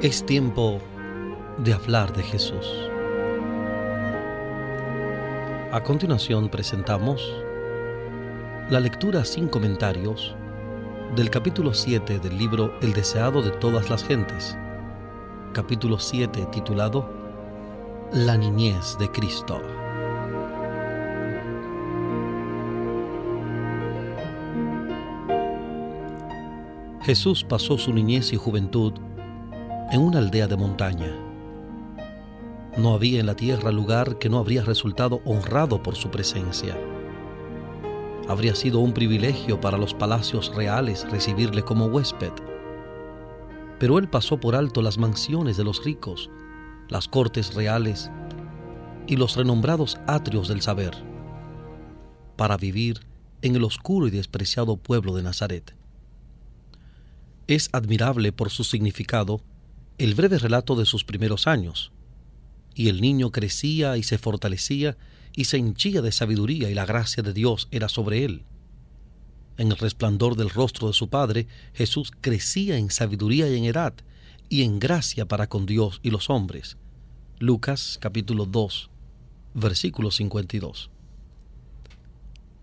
Es tiempo de hablar de Jesús. A continuación presentamos la lectura sin comentarios del capítulo 7 del libro El deseado de todas las gentes, capítulo 7 titulado La niñez de Cristo. Jesús pasó su niñez y juventud en una aldea de montaña. No había en la tierra lugar que no habría resultado honrado por su presencia. Habría sido un privilegio para los palacios reales recibirle como huésped. Pero él pasó por alto las mansiones de los ricos, las cortes reales y los renombrados atrios del saber, para vivir en el oscuro y despreciado pueblo de Nazaret. Es admirable por su significado el breve relato de sus primeros años. Y el niño crecía y se fortalecía y se hinchía de sabiduría y la gracia de Dios era sobre él. En el resplandor del rostro de su padre, Jesús crecía en sabiduría y en edad y en gracia para con Dios y los hombres. Lucas capítulo 2, versículo 52.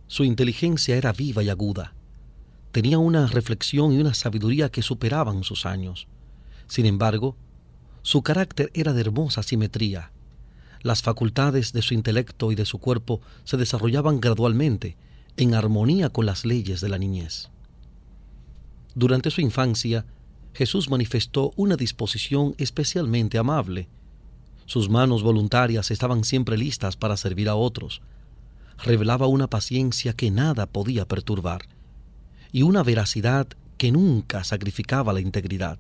Su inteligencia era viva y aguda Tenía una reflexión y una sabiduría que superaban sus años. Sin embargo, su carácter era de hermosa simetría. Las facultades de su intelecto y de su cuerpo se desarrollaban gradualmente, en armonía con las leyes de la niñez. Durante su infancia, Jesús manifestó una disposición especialmente amable. Sus manos voluntarias estaban siempre listas para servir a otros. Revelaba una paciencia que nada podía perturbar y una veracidad que nunca sacrificaba la integridad.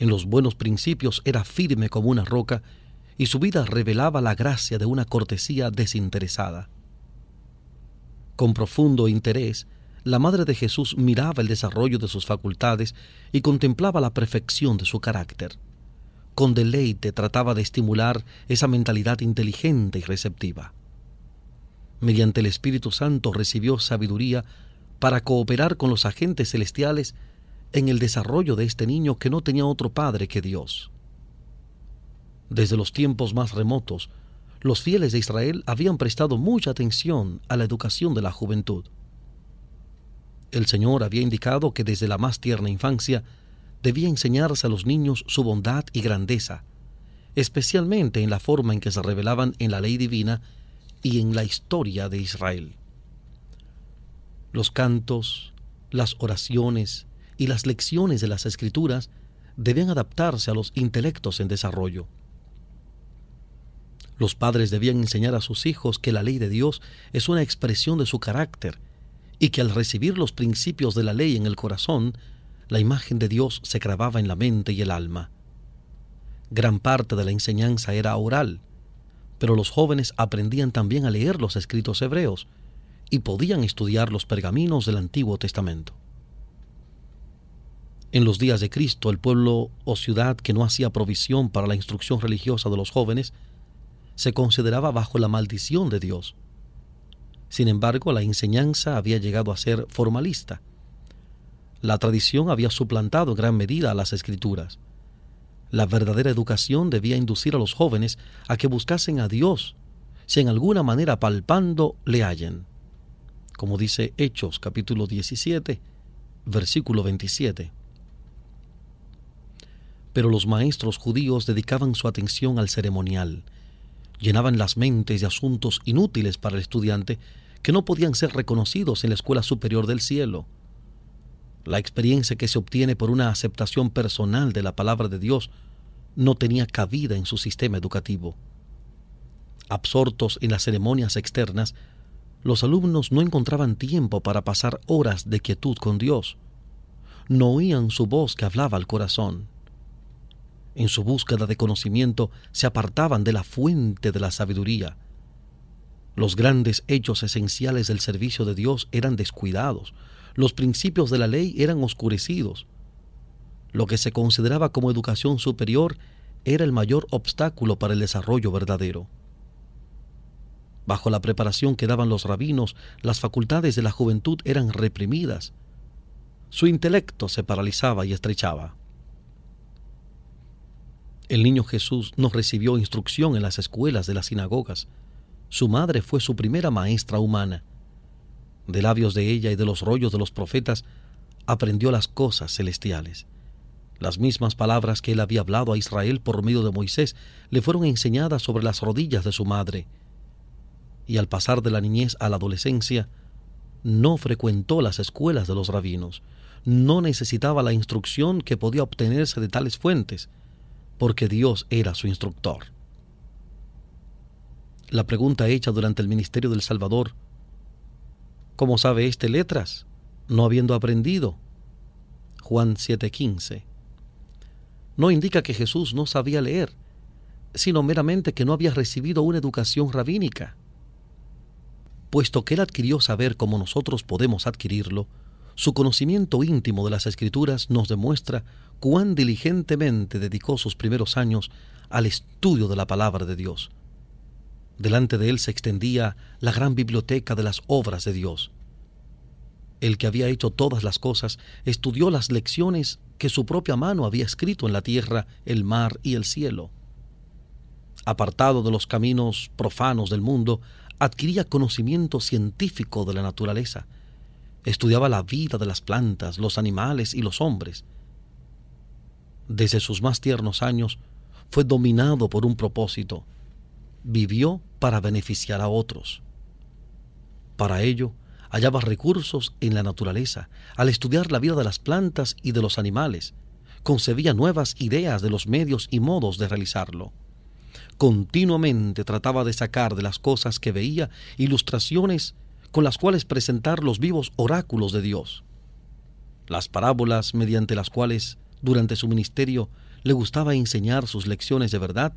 En los buenos principios era firme como una roca y su vida revelaba la gracia de una cortesía desinteresada. Con profundo interés, la Madre de Jesús miraba el desarrollo de sus facultades y contemplaba la perfección de su carácter. Con deleite trataba de estimular esa mentalidad inteligente y receptiva. Mediante el Espíritu Santo recibió sabiduría para cooperar con los agentes celestiales en el desarrollo de este niño que no tenía otro padre que Dios. Desde los tiempos más remotos, los fieles de Israel habían prestado mucha atención a la educación de la juventud. El Señor había indicado que desde la más tierna infancia debía enseñarse a los niños su bondad y grandeza, especialmente en la forma en que se revelaban en la ley divina y en la historia de Israel. Los cantos, las oraciones y las lecciones de las escrituras debían adaptarse a los intelectos en desarrollo. Los padres debían enseñar a sus hijos que la ley de Dios es una expresión de su carácter y que al recibir los principios de la ley en el corazón, la imagen de Dios se grababa en la mente y el alma. Gran parte de la enseñanza era oral, pero los jóvenes aprendían también a leer los escritos hebreos, y podían estudiar los pergaminos del Antiguo Testamento. En los días de Cristo, el pueblo o ciudad que no hacía provisión para la instrucción religiosa de los jóvenes se consideraba bajo la maldición de Dios. Sin embargo, la enseñanza había llegado a ser formalista. La tradición había suplantado en gran medida a las escrituras. La verdadera educación debía inducir a los jóvenes a que buscasen a Dios, si en alguna manera palpando le hallen como dice Hechos capítulo 17, versículo 27. Pero los maestros judíos dedicaban su atención al ceremonial, llenaban las mentes de asuntos inútiles para el estudiante que no podían ser reconocidos en la escuela superior del cielo. La experiencia que se obtiene por una aceptación personal de la palabra de Dios no tenía cabida en su sistema educativo. Absortos en las ceremonias externas, los alumnos no encontraban tiempo para pasar horas de quietud con Dios. No oían su voz que hablaba al corazón. En su búsqueda de conocimiento se apartaban de la fuente de la sabiduría. Los grandes hechos esenciales del servicio de Dios eran descuidados. Los principios de la ley eran oscurecidos. Lo que se consideraba como educación superior era el mayor obstáculo para el desarrollo verdadero. Bajo la preparación que daban los rabinos, las facultades de la juventud eran reprimidas. Su intelecto se paralizaba y estrechaba. El niño Jesús no recibió instrucción en las escuelas de las sinagogas. Su madre fue su primera maestra humana. De labios de ella y de los rollos de los profetas aprendió las cosas celestiales. Las mismas palabras que él había hablado a Israel por medio de Moisés le fueron enseñadas sobre las rodillas de su madre. Y al pasar de la niñez a la adolescencia, no frecuentó las escuelas de los rabinos, no necesitaba la instrucción que podía obtenerse de tales fuentes, porque Dios era su instructor. La pregunta hecha durante el ministerio del Salvador, ¿cómo sabe éste letras, no habiendo aprendido? Juan 7:15. No indica que Jesús no sabía leer, sino meramente que no había recibido una educación rabínica. Puesto que él adquirió saber como nosotros podemos adquirirlo, su conocimiento íntimo de las escrituras nos demuestra cuán diligentemente dedicó sus primeros años al estudio de la palabra de Dios. Delante de él se extendía la gran biblioteca de las obras de Dios. El que había hecho todas las cosas estudió las lecciones que su propia mano había escrito en la tierra, el mar y el cielo. Apartado de los caminos profanos del mundo, adquiría conocimiento científico de la naturaleza. Estudiaba la vida de las plantas, los animales y los hombres. Desde sus más tiernos años fue dominado por un propósito. Vivió para beneficiar a otros. Para ello, hallaba recursos en la naturaleza. Al estudiar la vida de las plantas y de los animales, concebía nuevas ideas de los medios y modos de realizarlo. Continuamente trataba de sacar de las cosas que veía ilustraciones con las cuales presentar los vivos oráculos de Dios. Las parábolas mediante las cuales durante su ministerio le gustaba enseñar sus lecciones de verdad,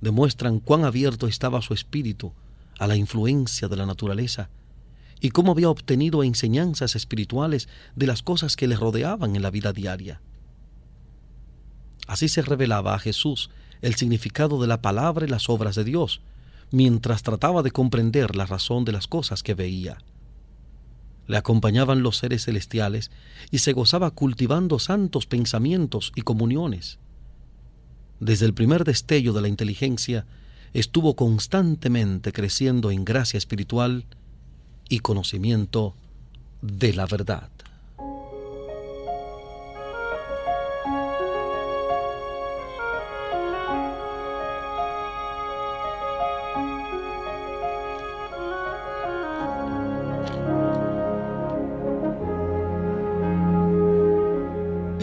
demuestran cuán abierto estaba su espíritu a la influencia de la naturaleza y cómo había obtenido enseñanzas espirituales de las cosas que le rodeaban en la vida diaria. Así se revelaba a Jesús el significado de la palabra y las obras de Dios, mientras trataba de comprender la razón de las cosas que veía. Le acompañaban los seres celestiales y se gozaba cultivando santos pensamientos y comuniones. Desde el primer destello de la inteligencia, estuvo constantemente creciendo en gracia espiritual y conocimiento de la verdad.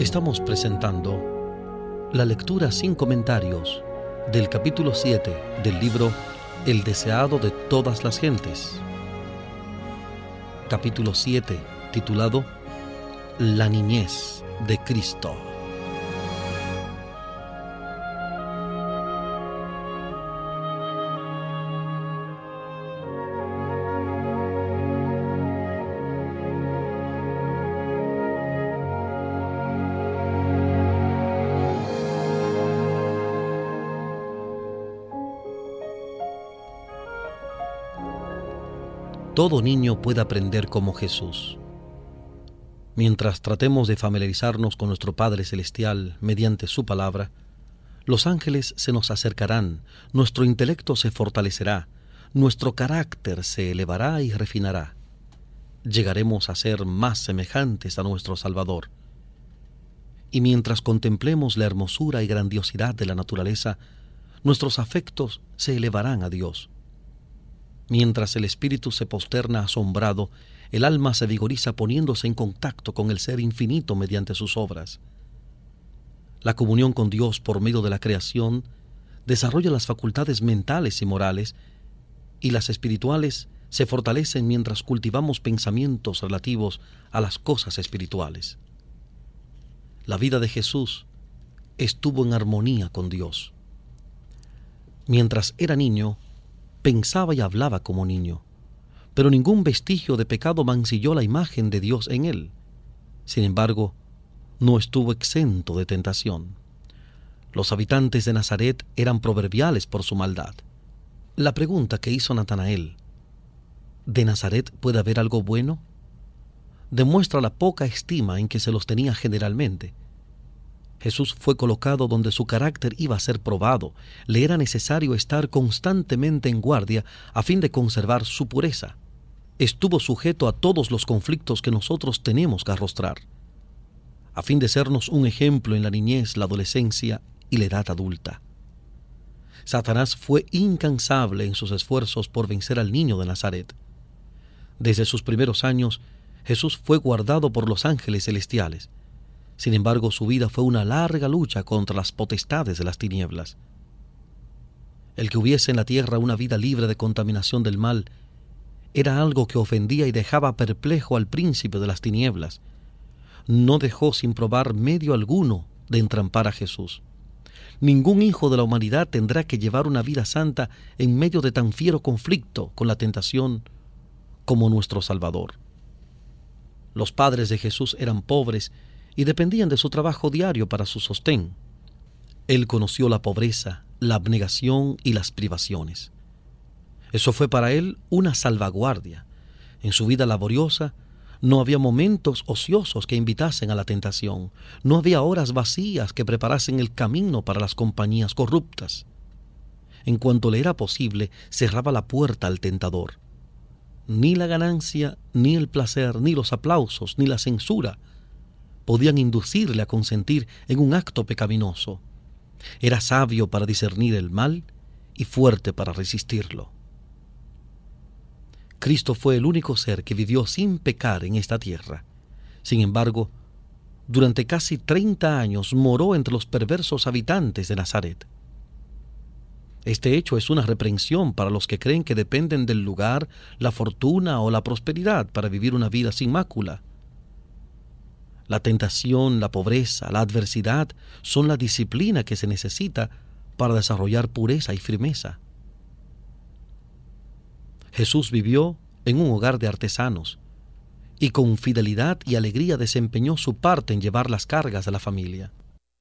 Estamos presentando la lectura sin comentarios del capítulo 7 del libro El deseado de todas las gentes. Capítulo 7 titulado La niñez de Cristo. Todo niño puede aprender como Jesús. Mientras tratemos de familiarizarnos con nuestro Padre Celestial mediante su palabra, los ángeles se nos acercarán, nuestro intelecto se fortalecerá, nuestro carácter se elevará y refinará. Llegaremos a ser más semejantes a nuestro Salvador. Y mientras contemplemos la hermosura y grandiosidad de la naturaleza, nuestros afectos se elevarán a Dios. Mientras el espíritu se posterna asombrado, el alma se vigoriza poniéndose en contacto con el Ser infinito mediante sus obras. La comunión con Dios por medio de la creación desarrolla las facultades mentales y morales, y las espirituales se fortalecen mientras cultivamos pensamientos relativos a las cosas espirituales. La vida de Jesús estuvo en armonía con Dios. Mientras era niño, pensaba y hablaba como niño, pero ningún vestigio de pecado mancilló la imagen de Dios en él. Sin embargo, no estuvo exento de tentación. Los habitantes de Nazaret eran proverbiales por su maldad. La pregunta que hizo Natanael, ¿de Nazaret puede haber algo bueno? demuestra la poca estima en que se los tenía generalmente. Jesús fue colocado donde su carácter iba a ser probado. Le era necesario estar constantemente en guardia a fin de conservar su pureza. Estuvo sujeto a todos los conflictos que nosotros tenemos que arrostrar, a fin de sernos un ejemplo en la niñez, la adolescencia y la edad adulta. Satanás fue incansable en sus esfuerzos por vencer al niño de Nazaret. Desde sus primeros años, Jesús fue guardado por los ángeles celestiales sin embargo, su vida fue una larga lucha contra las potestades de las tinieblas. El que hubiese en la tierra una vida libre de contaminación del mal era algo que ofendía y dejaba perplejo al príncipe de las tinieblas. No dejó sin probar medio alguno de entrampar a Jesús. Ningún hijo de la humanidad tendrá que llevar una vida santa en medio de tan fiero conflicto con la tentación como nuestro Salvador. Los padres de Jesús eran pobres y dependían de su trabajo diario para su sostén. Él conoció la pobreza, la abnegación y las privaciones. Eso fue para él una salvaguardia. En su vida laboriosa no había momentos ociosos que invitasen a la tentación, no había horas vacías que preparasen el camino para las compañías corruptas. En cuanto le era posible, cerraba la puerta al tentador. Ni la ganancia, ni el placer, ni los aplausos, ni la censura podían inducirle a consentir en un acto pecaminoso. Era sabio para discernir el mal y fuerte para resistirlo. Cristo fue el único ser que vivió sin pecar en esta tierra. Sin embargo, durante casi treinta años moró entre los perversos habitantes de Nazaret. Este hecho es una reprensión para los que creen que dependen del lugar, la fortuna o la prosperidad para vivir una vida sin mácula. La tentación, la pobreza, la adversidad son la disciplina que se necesita para desarrollar pureza y firmeza. Jesús vivió en un hogar de artesanos y con fidelidad y alegría desempeñó su parte en llevar las cargas de la familia.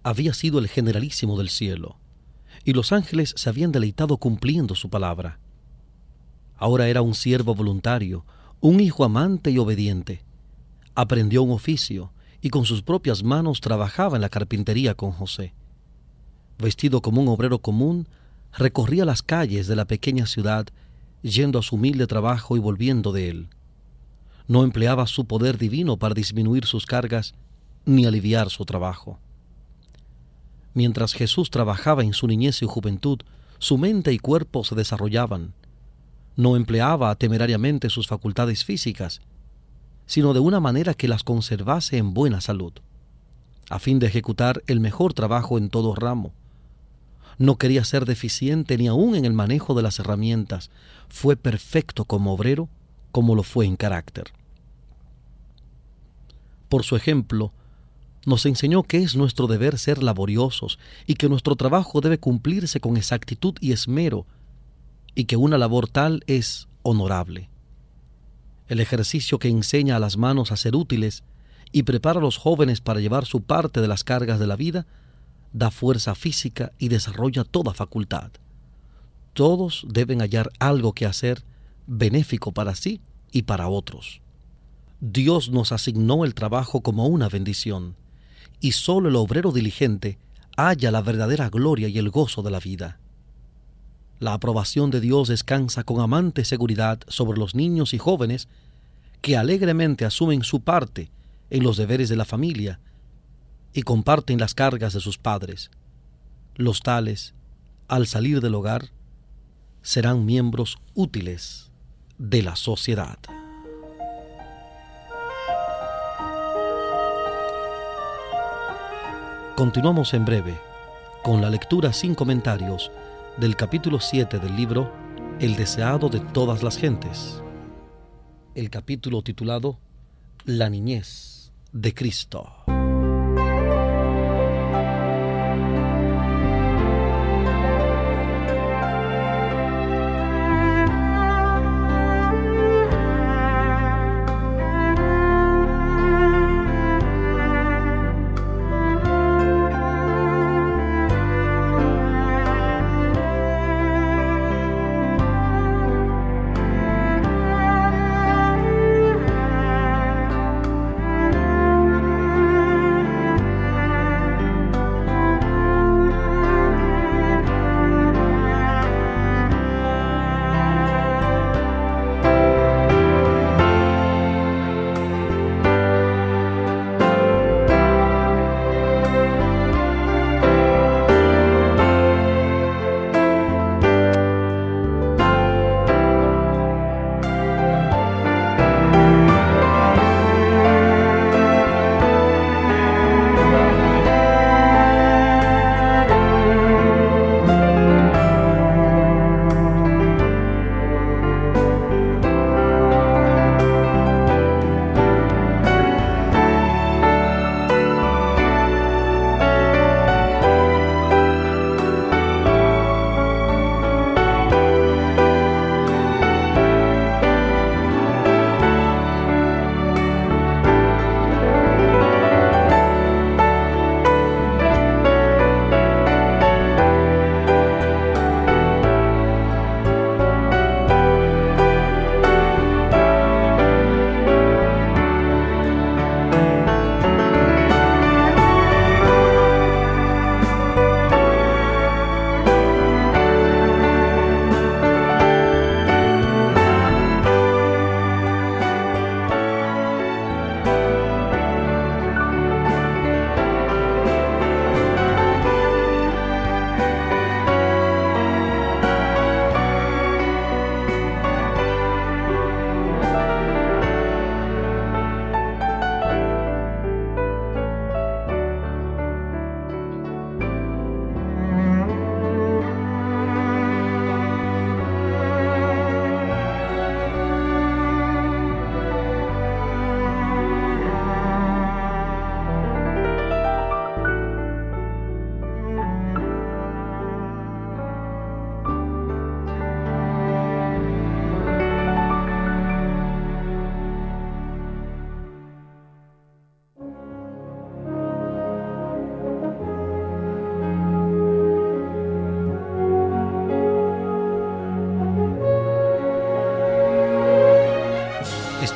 Había sido el generalísimo del cielo, y los ángeles se habían deleitado cumpliendo su palabra. Ahora era un siervo voluntario, un hijo amante y obediente. Aprendió un oficio, y con sus propias manos trabajaba en la carpintería con José. Vestido como un obrero común, recorría las calles de la pequeña ciudad, yendo a su humilde trabajo y volviendo de él. No empleaba su poder divino para disminuir sus cargas ni aliviar su trabajo. Mientras Jesús trabajaba en su niñez y juventud, su mente y cuerpo se desarrollaban. No empleaba temerariamente sus facultades físicas, sino de una manera que las conservase en buena salud, a fin de ejecutar el mejor trabajo en todo ramo. No quería ser deficiente ni aun en el manejo de las herramientas, fue perfecto como obrero, como lo fue en carácter. Por su ejemplo, nos enseñó que es nuestro deber ser laboriosos y que nuestro trabajo debe cumplirse con exactitud y esmero, y que una labor tal es honorable el ejercicio que enseña a las manos a ser útiles y prepara a los jóvenes para llevar su parte de las cargas de la vida, da fuerza física y desarrolla toda facultad. Todos deben hallar algo que hacer benéfico para sí y para otros. Dios nos asignó el trabajo como una bendición, y solo el obrero diligente halla la verdadera gloria y el gozo de la vida. La aprobación de Dios descansa con amante seguridad sobre los niños y jóvenes que alegremente asumen su parte en los deberes de la familia y comparten las cargas de sus padres. Los tales, al salir del hogar, serán miembros útiles de la sociedad. Continuamos en breve con la lectura sin comentarios del capítulo 7 del libro El deseado de todas las gentes, el capítulo titulado La niñez de Cristo.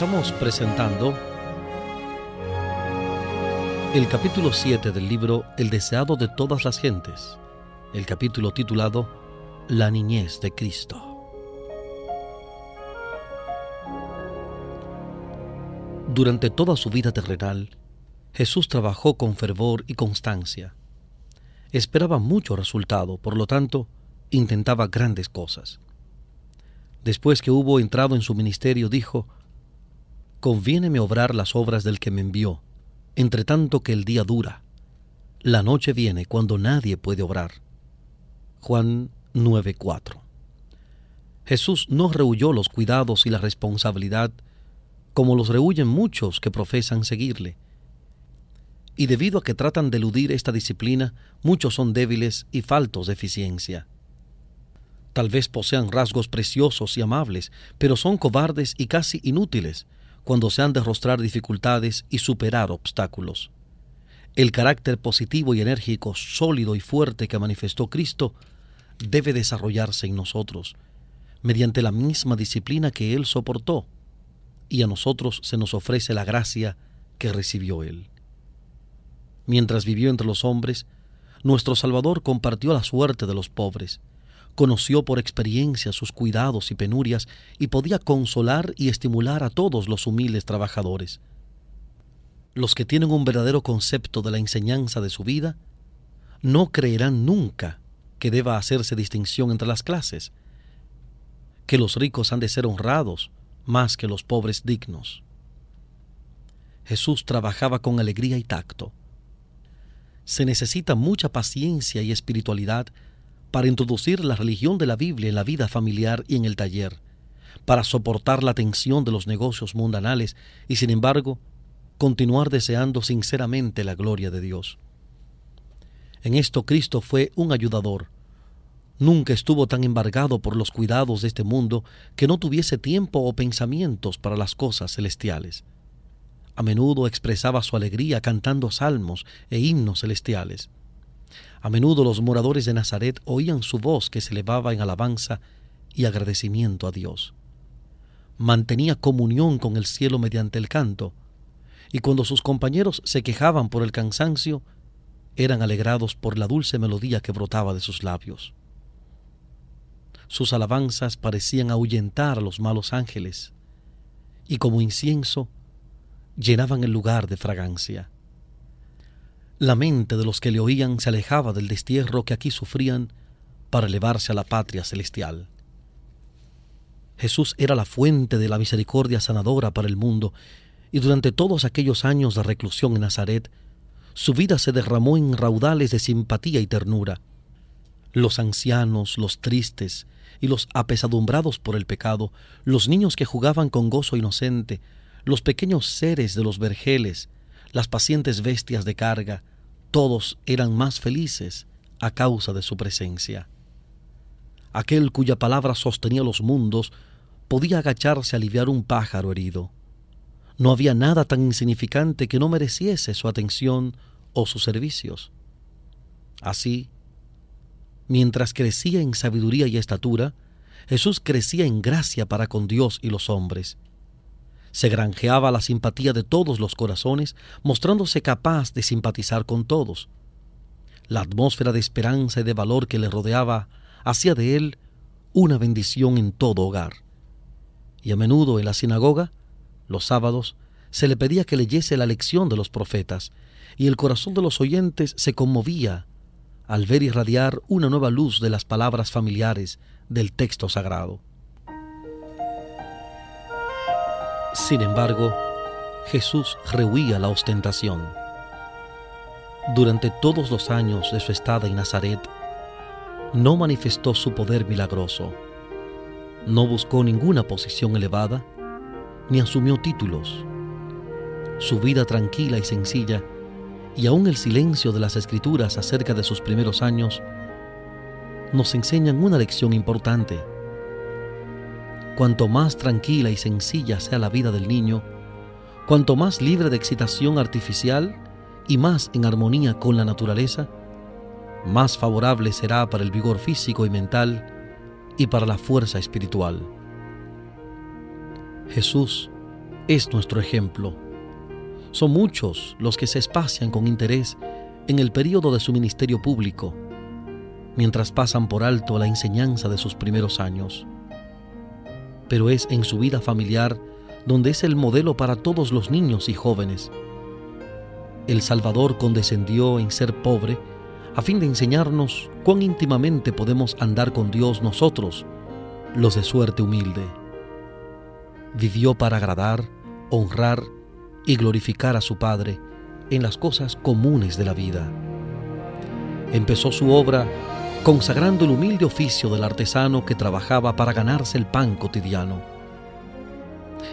Estamos presentando el capítulo 7 del libro El deseado de todas las gentes, el capítulo titulado La niñez de Cristo. Durante toda su vida terrenal, Jesús trabajó con fervor y constancia. Esperaba mucho resultado, por lo tanto, intentaba grandes cosas. Después que hubo entrado en su ministerio, dijo, Conviéneme obrar las obras del que me envió, entre tanto que el día dura. La noche viene cuando nadie puede obrar. Juan 9:4 Jesús no rehuyó los cuidados y la responsabilidad como los rehuyen muchos que profesan seguirle. Y debido a que tratan de eludir esta disciplina, muchos son débiles y faltos de eficiencia. Tal vez posean rasgos preciosos y amables, pero son cobardes y casi inútiles cuando se han de rostrar dificultades y superar obstáculos. El carácter positivo y enérgico, sólido y fuerte que manifestó Cristo debe desarrollarse en nosotros, mediante la misma disciplina que Él soportó y a nosotros se nos ofrece la gracia que recibió Él. Mientras vivió entre los hombres, nuestro Salvador compartió la suerte de los pobres, conoció por experiencia sus cuidados y penurias y podía consolar y estimular a todos los humildes trabajadores. Los que tienen un verdadero concepto de la enseñanza de su vida no creerán nunca que deba hacerse distinción entre las clases, que los ricos han de ser honrados más que los pobres dignos. Jesús trabajaba con alegría y tacto. Se necesita mucha paciencia y espiritualidad para introducir la religión de la Biblia en la vida familiar y en el taller, para soportar la tensión de los negocios mundanales y sin embargo continuar deseando sinceramente la gloria de Dios. En esto Cristo fue un ayudador, Nunca estuvo tan embargado por los cuidados de este mundo que no tuviese tiempo o pensamientos para las cosas celestiales. A menudo expresaba su alegría cantando salmos e himnos celestiales. A menudo los moradores de Nazaret oían su voz que se elevaba en alabanza y agradecimiento a Dios. Mantenía comunión con el cielo mediante el canto, y cuando sus compañeros se quejaban por el cansancio, eran alegrados por la dulce melodía que brotaba de sus labios. Sus alabanzas parecían ahuyentar a los malos ángeles y como incienso llenaban el lugar de fragancia. La mente de los que le oían se alejaba del destierro que aquí sufrían para elevarse a la patria celestial. Jesús era la fuente de la misericordia sanadora para el mundo, y durante todos aquellos años de reclusión en Nazaret, su vida se derramó en raudales de simpatía y ternura. Los ancianos, los tristes, y los apesadumbrados por el pecado, los niños que jugaban con gozo inocente, los pequeños seres de los vergeles, las pacientes bestias de carga, todos eran más felices a causa de su presencia. Aquel cuya palabra sostenía los mundos podía agacharse a aliviar un pájaro herido. No había nada tan insignificante que no mereciese su atención o sus servicios. Así, Mientras crecía en sabiduría y estatura, Jesús crecía en gracia para con Dios y los hombres. Se granjeaba la simpatía de todos los corazones, mostrándose capaz de simpatizar con todos. La atmósfera de esperanza y de valor que le rodeaba hacía de él una bendición en todo hogar. Y a menudo en la sinagoga, los sábados, se le pedía que leyese la lección de los profetas, y el corazón de los oyentes se conmovía al ver irradiar una nueva luz de las palabras familiares del texto sagrado. Sin embargo, Jesús rehuía la ostentación. Durante todos los años de su estada en Nazaret, no manifestó su poder milagroso, no buscó ninguna posición elevada, ni asumió títulos. Su vida tranquila y sencilla y aún el silencio de las escrituras acerca de sus primeros años nos enseñan una lección importante. Cuanto más tranquila y sencilla sea la vida del niño, cuanto más libre de excitación artificial y más en armonía con la naturaleza, más favorable será para el vigor físico y mental y para la fuerza espiritual. Jesús es nuestro ejemplo. Son muchos los que se espacian con interés en el período de su ministerio público, mientras pasan por alto la enseñanza de sus primeros años. Pero es en su vida familiar donde es el modelo para todos los niños y jóvenes. El Salvador condescendió en ser pobre a fin de enseñarnos cuán íntimamente podemos andar con Dios nosotros, los de suerte humilde. Vivió para agradar, honrar y glorificar a su Padre en las cosas comunes de la vida. Empezó su obra consagrando el humilde oficio del artesano que trabajaba para ganarse el pan cotidiano.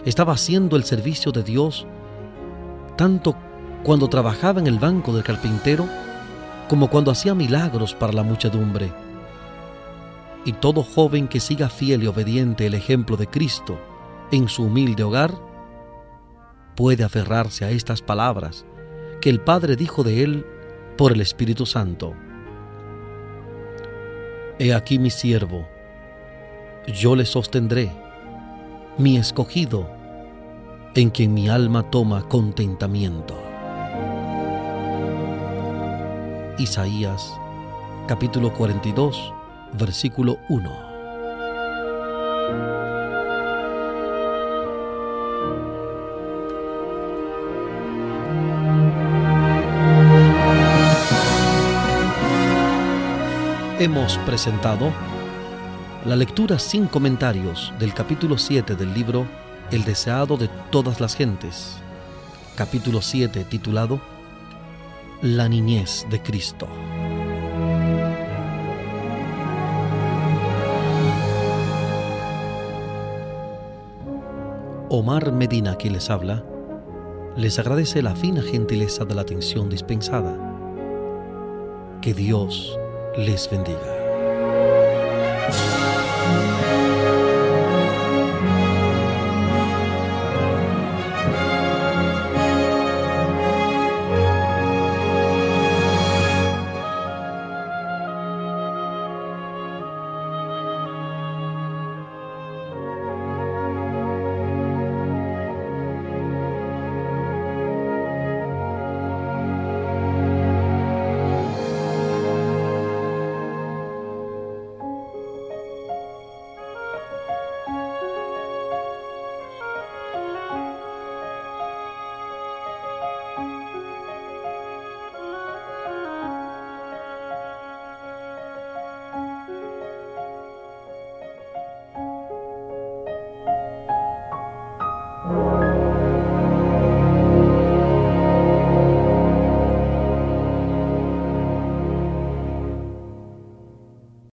Estaba haciendo el servicio de Dios tanto cuando trabajaba en el banco del carpintero como cuando hacía milagros para la muchedumbre. Y todo joven que siga fiel y obediente el ejemplo de Cristo en su humilde hogar, puede aferrarse a estas palabras que el Padre dijo de él por el Espíritu Santo. He aquí mi siervo, yo le sostendré, mi escogido, en quien mi alma toma contentamiento. Isaías capítulo 42, versículo 1. Hemos presentado la lectura sin comentarios del capítulo 7 del libro El deseado de todas las gentes, capítulo 7 titulado La niñez de Cristo. Omar Medina, que les habla, les agradece la fina gentileza de la atención dispensada. Que Dios les bendiga.